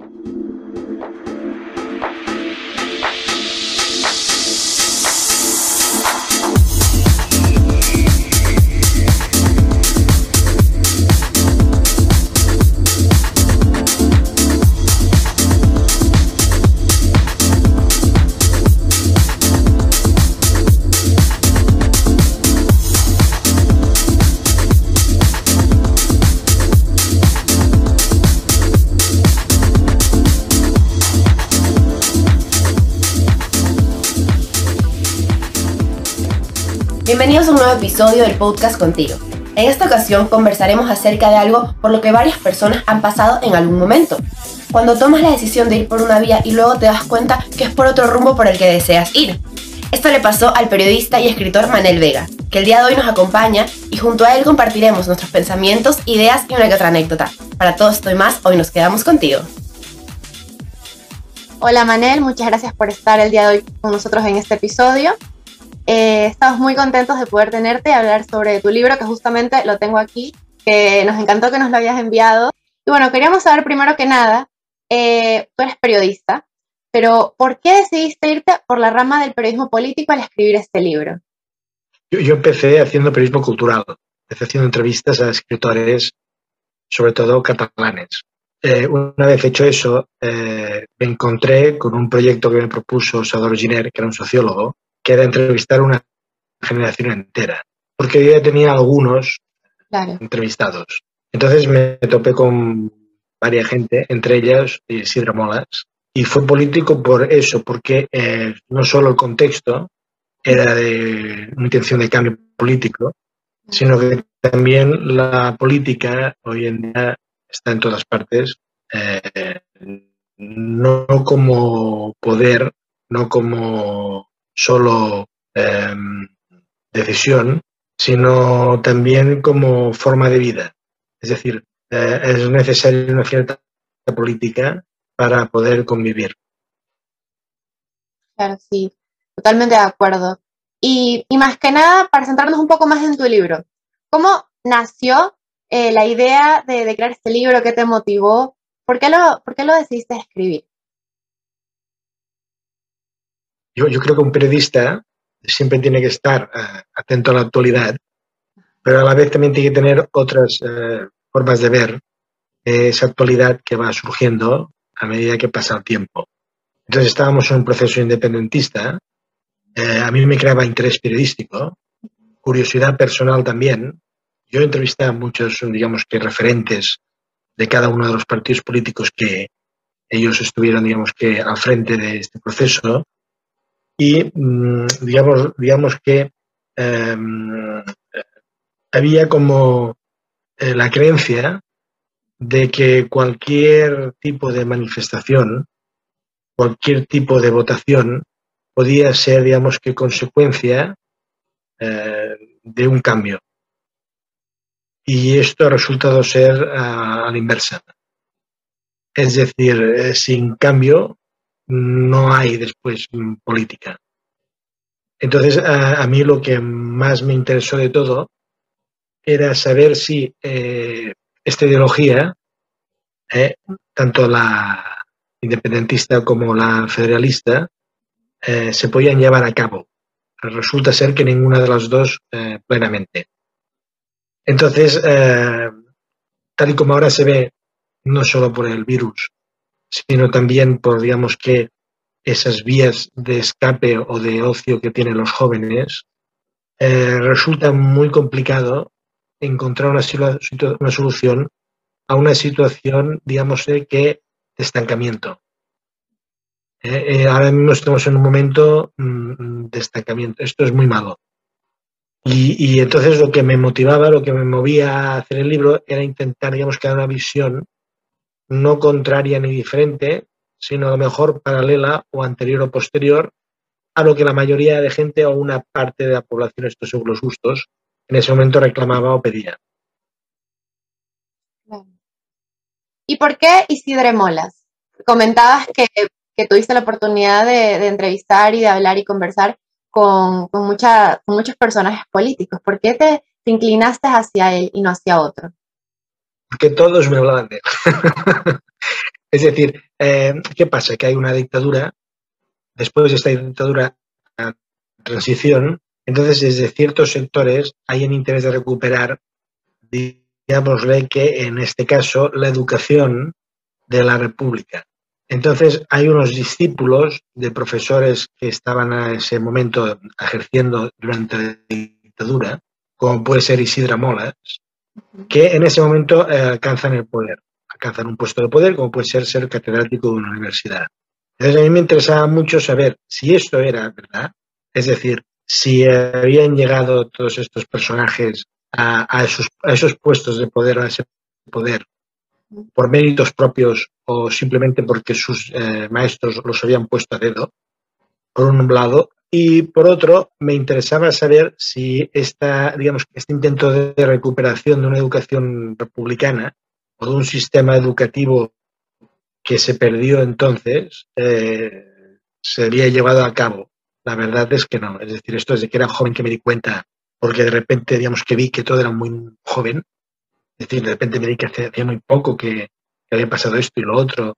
Thank you. Del podcast contigo. En esta ocasión conversaremos acerca de algo por lo que varias personas han pasado en algún momento. Cuando tomas la decisión de ir por una vía y luego te das cuenta que es por otro rumbo por el que deseas ir. Esto le pasó al periodista y escritor Manel Vega, que el día de hoy nos acompaña y junto a él compartiremos nuestros pensamientos, ideas y una que otra anécdota. Para todo esto y más, hoy nos quedamos contigo. Hola Manel, muchas gracias por estar el día de hoy con nosotros en este episodio. Eh, estamos muy contentos de poder tenerte y hablar sobre tu libro, que justamente lo tengo aquí, que nos encantó que nos lo hayas enviado. Y bueno, queríamos saber primero que nada, eh, tú eres periodista, pero ¿por qué decidiste irte por la rama del periodismo político al escribir este libro? Yo, empecé haciendo periodismo cultural, empecé haciendo entrevistas a escritores, sobre todo catalanes. Eh, una vez hecho eso, me encontré con un proyecto que me propuso Sador Giner, que era un sociólogo, que era entrevistar una generación entera, porque yo ya tenía algunos entrevistados. Entonces me topé con varias gente, entre ellas Isidro Molas, y fue político por eso, porque eh, no solo el contexto era de una intención de cambio político, sino que también la política hoy en día está en todas partes, eh, no como poder, no como solo em, decisión, sino también como forma de vida. Es decir, eh, es necesaria una cierta política para poder convivir. Claro, sí, totalmente de acuerdo. Y, más que nada, para centrarnos un poco más en tu libro, ¿cómo nació eh, la idea de, crear este libro? ¿Qué te motivó? ¿Por qué lo, por qué lo decidiste escribir? Yo, creo que un periodista siempre tiene que estar eh, atento a la actualidad, pero a la vez también tiene que tener otras eh, formas de ver esa actualidad que va surgiendo a medida que pasa el tiempo. Entonces estábamos en un proceso independentista, eh, a mí me creaba interés periodístico, curiosidad personal también. Yo entrevisté a muchos, digamos que referentes de cada uno de los partidos políticos que ellos estuvieron, digamos que, al frente de este proceso y mm, digamos, digamos que em, había como eh, la creencia de que cualquier tipo de manifestación, cualquier tipo de votación podía ser, digamos que, consecuencia eh, de un cambio. Y esto ha resultado ser a la inversa. Es decir, eh, sin cambio no hay después política. Entonces, a, mí lo que más me interesó de todo era saber si eh, esta ideología, eh, tanto la independentista como la federalista, eh, se podían llevar a cabo. Resulta ser que ninguna de las dos plenamente. Entonces, tal y como ahora se ve, no solo por el virus, sino también por, digamos que, esas vías de escape o de ocio que tienen los jóvenes, eh, resulta muy complicado encontrar una, solución a una situación, digamos, de, que, estancamiento. Eh, eh, ahora mismo estamos en un momento mm, de estancamiento. Esto es muy malo. Y, y, entonces lo que me motivaba, lo que me movía a hacer el libro era intentar, digamos, que una visión no contraria ni diferente, sino a lo mejor paralela o anterior o posterior a lo que la mayoría de gente o una parte de la población, estos son los gustos, en ese momento reclamaba o pedía. ¿Y por qué Isidre Molas? Comentabas que, tuviste la oportunidad de, entrevistar y de hablar y conversar con, con, muchos personajes políticos. ¿Por qué te inclinaste hacia él y no hacia otro? Porque todos me hablaban de él. Es decir, eh, ¿qué pasa? Que hay una dictadura, después de esta dictadura, transición, entonces desde ciertos sectores hay un interés de recuperar, digámosle que en este caso, la educación de la República. Entonces hay unos discípulos de profesores que estaban en ese momento ejerciendo durante la dictadura, como puede ser Isidra Molas, que en ese momento eh, alcanzan el poder, alcanzan un puesto de poder, como puede ser ser catedrático de una universidad. Entonces a mí me interesaba mucho saber si esto era verdad, es decir, si habían llegado todos estos personajes a, esos, puestos de poder, a ese poder, por méritos propios o simplemente porque sus eh, maestros los habían puesto a dedo, por un lado, y por otro, me interesaba saber si esta, digamos, este intento de recuperación de una educación republicana o de un sistema educativo que se perdió entonces eh, se había llevado a cabo. La verdad es que no. Es decir, esto desde que era joven que me di cuenta, porque de repente, digamos, que vi que todo era muy joven, es decir, de repente me di que hacía muy poco que, había pasado esto y lo otro.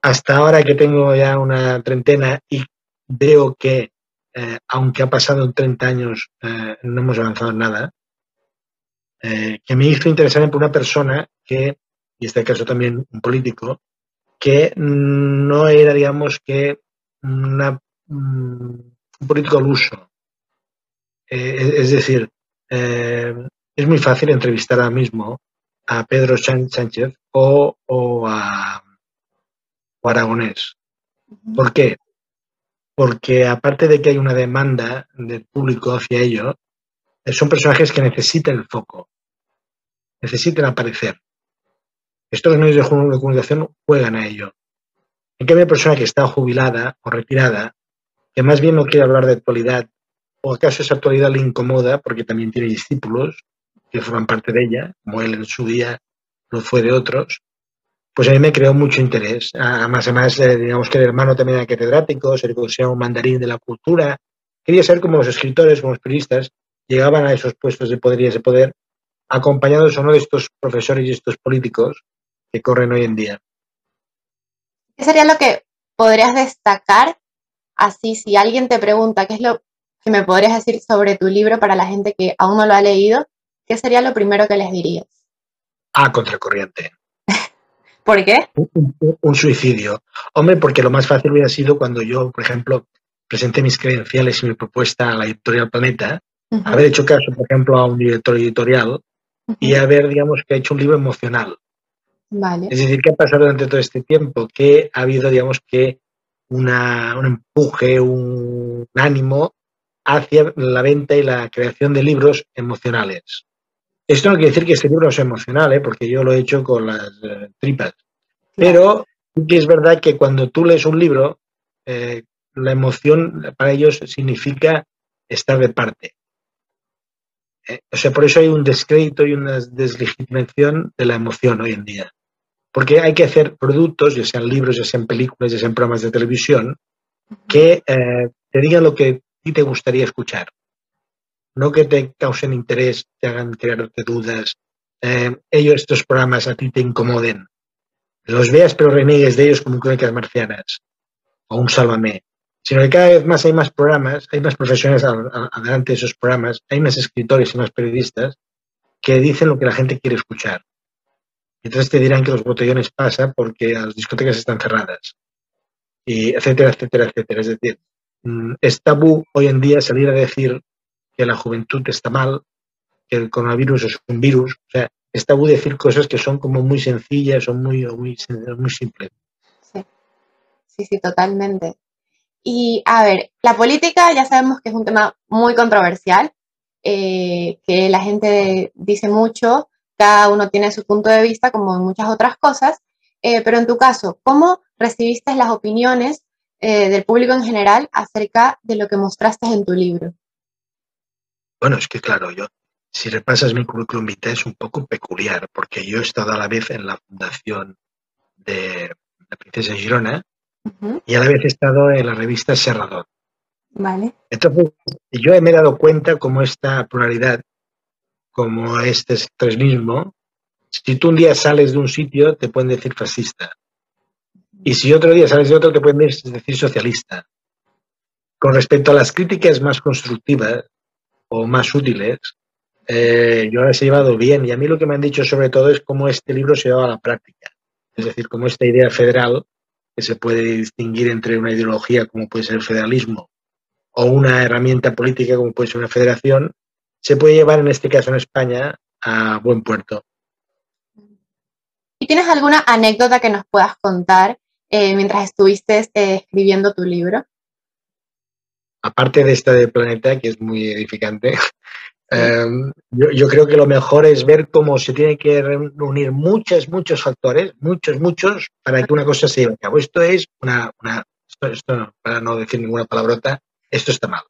Hasta ahora que tengo ya una treintena y veo que, eh, aunque ha pasado 30 años, eh, no hemos avanzado en nada, eh, que me hizo interesarme por una persona que, y en este caso también un político, que no era, digamos, que una, mm, un político al uso. es decir, es muy fácil entrevistar ahora mismo a Pedro Sánchez o, a, Aragonés. ¿Por qué? Porque aparte de que hay una demanda del público hacia ellos, son personajes que necesitan el foco, necesitan aparecer. Estos medios de comunicación juegan a ello. En cambio, hay persona que está jubilada o retirada, que más bien no quiere hablar de actualidad, o acaso esa actualidad le incomoda porque también tiene discípulos, que forman parte de ella, como él en su día lo fue de otros, pues a mí me creó mucho interés. Además, además eh, digamos que el hermano también era catedrático, se le consideraba un mandarín de la cultura. Quería ser como los escritores, como los periodistas, llegaban a esos puestos de poder y ese poder, acompañados o no de estos profesores y estos políticos que corren hoy en día. ¿Qué sería lo que podrías destacar? Así, si alguien te pregunta qué es lo que me podrías decir sobre tu libro para la gente que aún no lo ha leído, ¿qué sería lo primero que les dirías? A contracorriente. ¿Por qué? Un, suicidio. Hombre, porque lo más fácil hubiera sido cuando yo, por ejemplo, presenté mis credenciales y mi propuesta a la editorial Planeta, haber hecho caso, por ejemplo, a un director editorial y haber, digamos, que ha hecho un libro emocional. Vale. Es decir, ¿qué ha pasado durante todo este tiempo? Que ha habido, digamos, que una, un empuje, un ánimo hacia la venta y la creación de libros emocionales. Esto no quiere decir que este libro sea emocional, ¿eh? porque yo lo he hecho con las eh, tripas. Pero que es verdad que cuando tú lees un libro, eh, la emoción para ellos significa estar de parte. o sea, por eso hay un descrédito y una deslegitimación de la emoción hoy en día. Porque hay que hacer productos, ya sean libros, ya sean películas, ya sean programas de televisión, que te digan lo que a ti te gustaría escuchar no que te causen interés, te hagan crearte dudas, eh, ellos, estos programas a ti te incomoden. Los veas pero reniegues de ellos como crónicas marcianas o un sálvame. Sino que cada vez más hay más programas, hay más profesionales adelante de esos programas, hay más escritores y más periodistas que dicen lo que la gente quiere escuchar. Entonces te dirán que los botellones pasan porque las discotecas están cerradas. Y etcétera, etcétera, etcétera. Es decir, mm, es tabú hoy en día salir a decir que la juventud está mal, que el coronavirus es un virus. O sea, es tabú decir cosas que son como muy sencillas o muy, muy, muy simples. Sí. sí, sí, totalmente. Y a ver, la política ya sabemos que es un tema muy controversial, eh, que la gente dice mucho, cada uno tiene su punto de vista como en muchas otras cosas, eh, pero en tu caso, ¿cómo recibiste las opiniones eh, del público en general acerca de lo que mostraste en tu libro? Bueno, es que claro, yo, si repasas mi currículum vitae es un poco peculiar, porque yo he estado a la vez en la fundación de la Princesa Girona y a la vez he estado en la revista Serrador. Vale. Entonces, yo me he dado cuenta como esta pluralidad, como este extremismo, si tú un día sales de un sitio, te pueden decir fascista. Y si otro día sales de otro, te pueden decir socialista. Con respecto a las críticas más constructivas o más útiles, eh, yo las he llevado bien y a mí lo que me han dicho sobre todo es cómo este libro se lleva a la práctica. Es decir, cómo esta idea federal, que se puede distinguir entre una ideología como puede ser el federalismo o una herramienta política como puede ser una federación, se puede llevar en este caso en España a buen puerto. ¿Y tienes alguna anécdota que nos puedas contar eh, mientras estuviste eh, escribiendo tu libro? Aparte de esta de Planeta, que es muy edificante, em, yo, creo que lo mejor es ver cómo se tiene que reunir muchos, muchos factores, muchos, muchos, para que una cosa se lleve a cabo. Esto es una, esto, para no decir ninguna palabrota, esto está mal.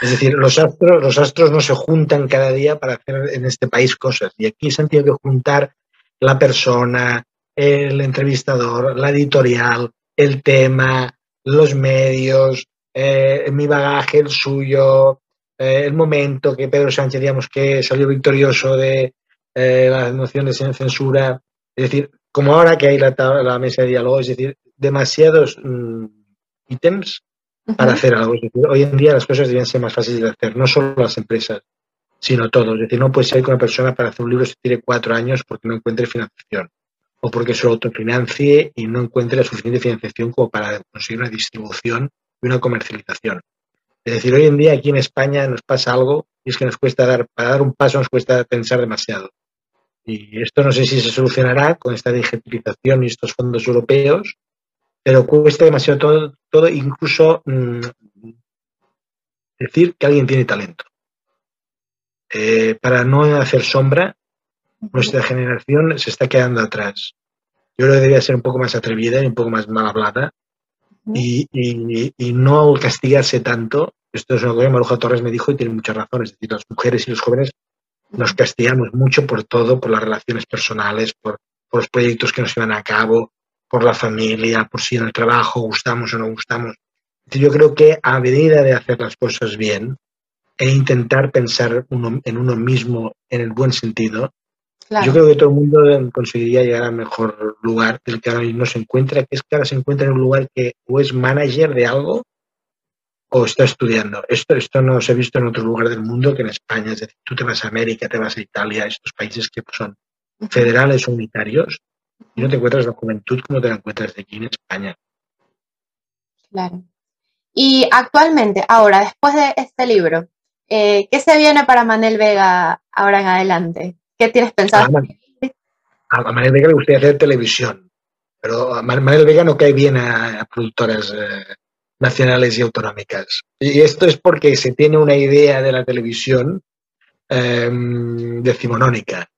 Es decir, los astros, los astros no se juntan cada día para hacer en este país cosas. Y aquí se han tenido que juntar la persona, el entrevistador, la editorial, el tema, los medios, eh, mi bagaje, el suyo, eh, el momento que Pedro Sánchez, digamos, que salió victorioso de eh, las mociones en censura. Es decir, como ahora que hay la, la mesa de diálogo, es decir, demasiados mm, ítems para hacer algo. hoy en día las cosas deben ser más fáciles de hacer, no solo las empresas, sino todos. Es decir, no puede ser que una persona para hacer un libro se tire cuatro años porque no encuentre financiación o porque se autofinancie y no encuentre la suficiente financiación como para conseguir una distribución una comercialización. Es decir, hoy en día aquí en España nos pasa algo y es que nos cuesta dar, para dar un paso nos cuesta pensar demasiado. Y esto no sé si se solucionará con esta digitalización y estos fondos europeos, pero cuesta demasiado todo, todo incluso mm, decir que alguien tiene talento. Eh, para no hacer sombra, nuestra generación se está quedando atrás. Yo creo que debería ser un poco más atrevida y un poco más mal hablada y, y, no castigarse tanto. Esto es cosa que Maruja Torres me dijo y tiene muchas razones. Es decir, las mujeres y los jóvenes nos castigamos mucho por todo, por las relaciones personales, por, por los proyectos que nos llevan a cabo, por la familia, por si en el trabajo gustamos o no gustamos. Yo creo que a medida de hacer las cosas bien e intentar pensar en uno mismo en el buen sentido, yo creo que todo el mundo conseguiría llegar al mejor lugar del que ahora mismo se encuentra, que es que ahora se encuentra en un lugar que o es manager de algo o está estudiando. Esto, esto no se ha visto en otro lugar del mundo que en España. Es decir, tú te vas a América, te vas a Italia, estos países que son federales unitarios, y no te encuentras la juventud como te la encuentras de aquí en España. Claro. Y actualmente, ahora, después de este libro, eh, ¿qué se viene para Manel Vega ahora en adelante? ¿Qué tienes pensado? A, Manel Vega le gustaría hacer televisión, pero a Manel Vega no cae bien a, productoras eh, nacionales y autonómicas. Y esto es porque se tiene una idea de la televisión em, decimonónica.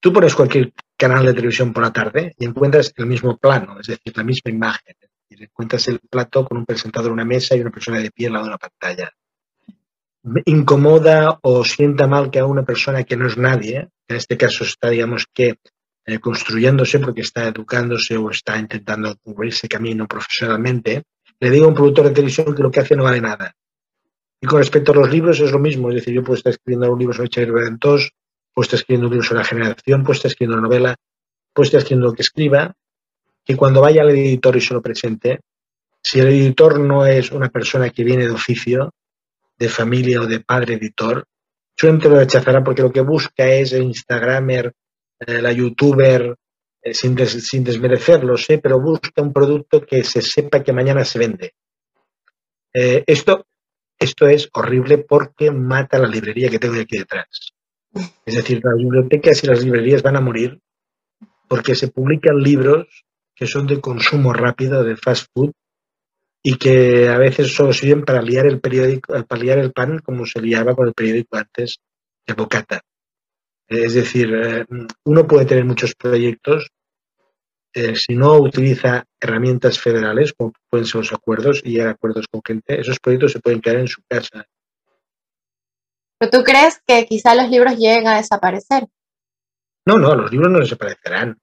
Tú pones cualquier canal de televisión por la tarde y encuentras el mismo plano, es decir, la misma imagen. Y encuentras el plato con un presentador en una mesa y una persona de pie al lado de una pantalla. Incomoda o sienta mal que a una persona que no es nadie, en este caso está, digamos que, eh, construyéndose porque está educándose o está intentando cubrir ese camino profesionalmente, le diga a un productor de televisión que lo que hace no vale nada. Y con respecto a los libros es lo mismo, es decir, yo puedo estar escribiendo un libro sobre Xavier Bentos, puedo estar escribiendo un libro sobre la generación, puedo estar escribiendo una novela, puedo estar escribiendo lo que escriba, que cuando vaya al editor y se lo presente, si el editor no es una persona que viene de oficio, de familia o de padre editor, solamente lo rechazará porque lo que busca es el Instagramer, eh, la youtuber, eh, sin, sin, desmerecerlo, sé, pero busca un producto que se sepa que mañana se vende. Eh, esto, esto es horrible porque mata la librería que tengo aquí detrás. Es decir, las bibliotecas y las librerías van a morir porque se publican libros que son de consumo rápido, de fast food, y que a veces solo sirven para liar el periódico, para liar el pan como se liaba con el periódico antes de Bocata. Es decir, eh, uno puede tener muchos proyectos eh, si no utiliza herramientas federales, como pueden ser los acuerdos y acuerdos con gente, esos proyectos se pueden quedar en su casa ¿Pero tú crees que quizá los libros lleguen a desaparecer? No, no, los libros no desaparecerán.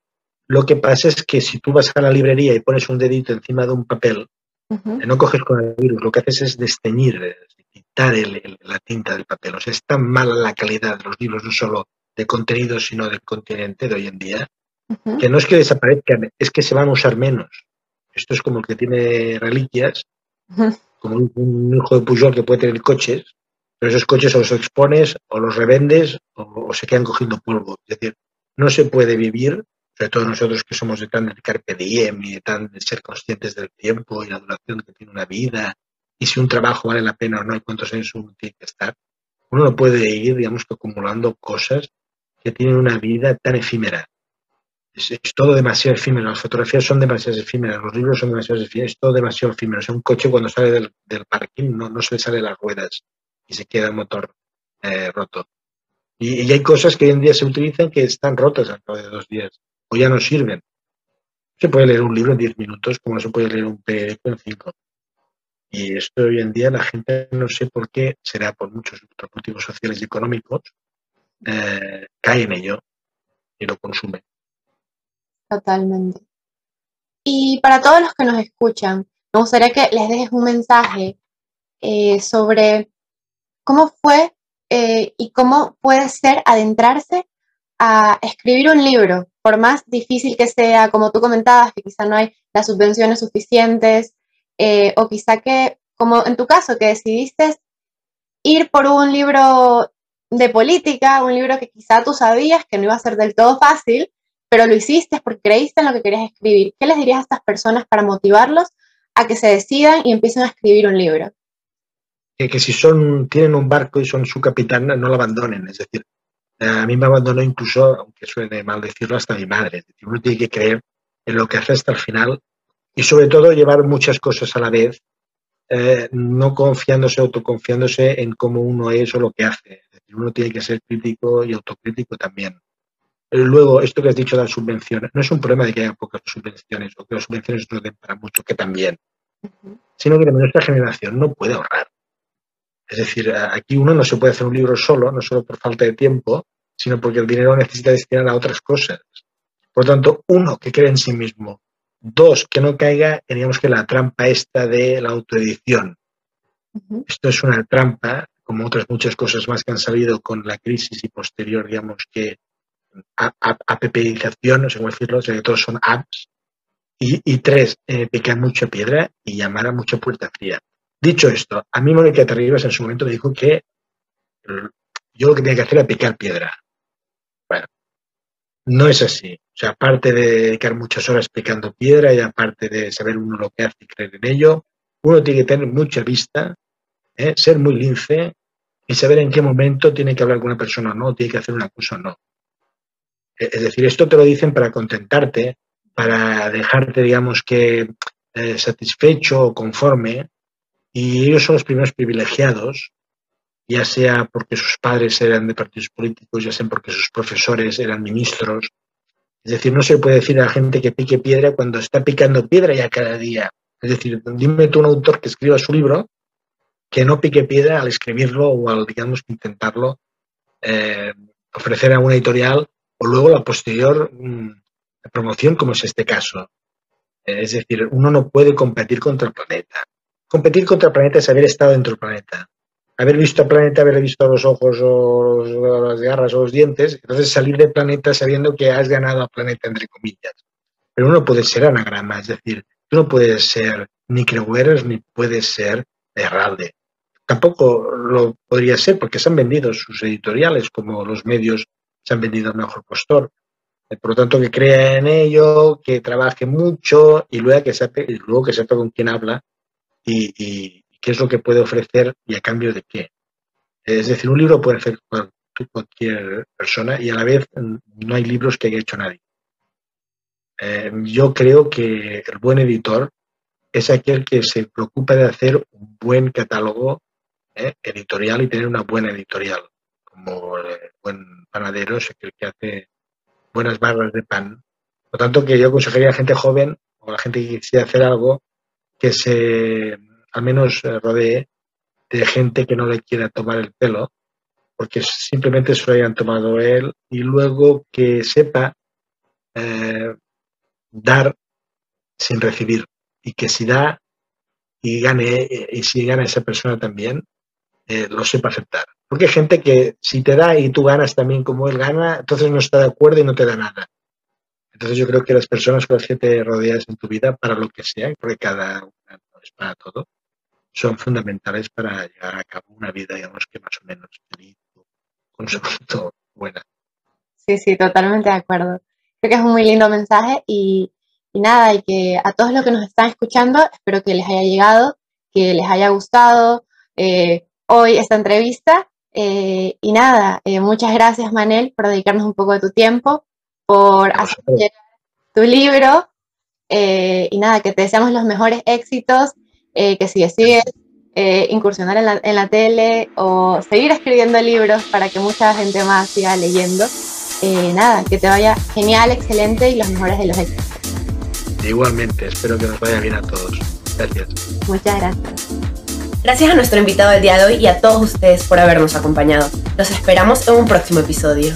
Lo que pasa es que si tú vas a la librería y pones un dedito encima de un papel, no coges con el virus, lo que haces es desteñir, quitar la tinta del papel. O sea, es tan mala la calidad de los libros, no solo de contenido, sino del continente de hoy en día, que no es que desaparezcan, es que se van a usar menos. Esto es como el que tiene reliquias, como un, hijo de Pujol que puede tener coches, pero esos coches o los expones o los revendes o, se quedan cogiendo polvo. Es decir, no se puede vivir, sobre todo nosotros que somos de tan del carpe y de tan de ser conscientes del tiempo y la duración que tiene una vida y si un trabajo vale la pena o no y cuántos años uno tiene que estar. Uno no puede ir, digamos, acumulando cosas que tienen una vida tan efímera. Es, todo demasiado efímero. Las fotografías son demasiado efímeras, los libros son demasiado efímeros, es todo demasiado efímero. O un coche cuando sale del, del parking no, no se le sale las ruedas y se queda el motor eh, roto. Y, hay cosas que hoy en día se utilizan que están rotas al cabo de dos días o ya no sirven. Se puede leer un libro en diez minutos como se puede leer un PDF en cinco. Y esto hoy en día la gente no sé por qué, será por muchos motivos sociales y económicos, eh, cae en ello y lo consume. Totalmente. Y para todos los que nos escuchan, me gustaría que les dejes un mensaje eh, sobre cómo fue eh, y cómo puede ser adentrarse a escribir un libro, por más difícil que sea, como tú comentabas, que quizá no hay las subvenciones suficientes, eh, o quizá que, como en tu caso, que decidiste ir por un libro de política, un libro que quizá tú sabías que no iba a ser del todo fácil, pero lo hiciste porque creíste en lo que querías escribir. ¿Qué les dirías a estas personas para motivarlos a que se decidan y empiecen a escribir un libro? Que, si son, tienen un barco y son su capitán, no lo abandonen. Es decir, a mí me abandonó incluso, aunque suene mal decirlo, hasta mi madre. uno tiene que creer en lo que hace hasta el final y sobre todo llevar muchas cosas a la vez, eh, no confiándose, autoconfiándose en cómo uno es o lo que hace. Es decir, uno tiene que ser crítico y autocrítico también. Luego, esto que has dicho de las subvenciones, no es un problema de que haya pocas subvenciones o que las subvenciones no den para mucho, que también, sino que nuestra generación no puede ahorrar. Es decir, aquí uno no se puede hacer un libro solo, no solo por falta de tiempo, sino porque el dinero necesita destinar a otras cosas. Por lo tanto, uno, que cree en sí mismo. Dos, que no caiga, digamos que la trampa esta de la autoedición. Esto es una trampa, como otras muchas cosas más que han salido con la crisis y posterior, digamos que appización, no sé cómo decirlo, o sea, que todos son apps. Y, tres, eh, picar mucha piedra y llamar a mucha puerta fría. Dicho esto, a mí Mónica Terribas en su momento me dijo que yo lo que tenía que hacer era picar piedra. Bueno, no es así. O sea, aparte de dedicar muchas horas picando piedra y aparte de saber uno lo que hace y creer en ello, uno tiene que tener mucha vista, ¿eh? ser muy lince y saber en qué momento tiene que hablar con una persona o no, tiene que hacer una cosa o no. Es decir, esto te lo dicen para contentarte, para dejarte, digamos que, eh, satisfecho o conforme, y ellos son los primeros privilegiados, ya sea porque sus padres eran de partidos políticos, ya sea porque sus profesores eran ministros. Es decir, no se puede decir a la gente que pique piedra cuando está picando piedra ya cada día. Es decir, dime tú un autor que escriba su libro que no pique piedra al escribirlo o al, digamos, intentarlo eh, ofrecer a una editorial o luego la posterior mm, promoción, como es este caso. Eh, es decir, uno no puede competir contra el planeta. Competir contra el planeta es haber estado dentro del planeta. Haber visto al planeta, haber visto los ojos o, las garras o los dientes, entonces salir del planeta sabiendo que has ganado al planeta, entre comillas. Pero uno puede ser anagrama, es decir, tú no puedes ser ni Creueros ni puedes ser Herralde. Tampoco lo podría ser porque se han vendido sus editoriales como los medios se han vendido al mejor postor. Eh, por lo tanto, que crea en ello, que trabaje mucho y luego que sepa con quién habla y, qué es lo que puede ofrecer y a cambio de qué. Es decir, un libro puede hacer cualquier persona y a la vez no hay libros que haya hecho nadie. Eh, yo creo que el buen editor es aquel que se preocupa de hacer un buen catálogo eh, editorial y tener una buena editorial como el buen panadero es el que hace buenas barras de pan. Por lo tanto, que yo aconsejaría a la gente joven o a la gente que quisiera hacer algo que se al menos eh, rodee de gente que no le quiera tomar el pelo, porque simplemente se lo hayan tomado él, y luego que sepa eh, dar sin recibir, y que si da y gane, eh, y si gana esa persona también, lo sepa aceptar. Porque hay gente que si te da y tú ganas también como él gana, entonces no está de acuerdo y no te da nada. Entonces yo creo que las personas con las que te rodeas en tu vida, para lo que sea, porque cada una no es para todo, son fundamentales para llevar a cabo una vida, digamos, que más o menos feliz, con salud buena. Sí, sí, totalmente de acuerdo. Creo que es un muy lindo mensaje y, y nada, y que a todos los que nos están escuchando, espero que les haya llegado, que les haya gustado eh, hoy esta entrevista. Eh, y nada, eh, muchas gracias Manel por dedicarnos un poco de tu tiempo, por hacer tu libro. y nada, que te deseamos los mejores éxitos, que si decides incursionar en la, en la, tele o seguir escribiendo libros para que mucha gente más siga leyendo. nada, que te vaya genial, excelente y los mejores de los éxitos. Igualmente, espero que nos vaya bien a todos. Gracias. Muchas gracias. Gracias a nuestro invitado del día de hoy y a todos ustedes por habernos acompañado. Los esperamos en un próximo episodio.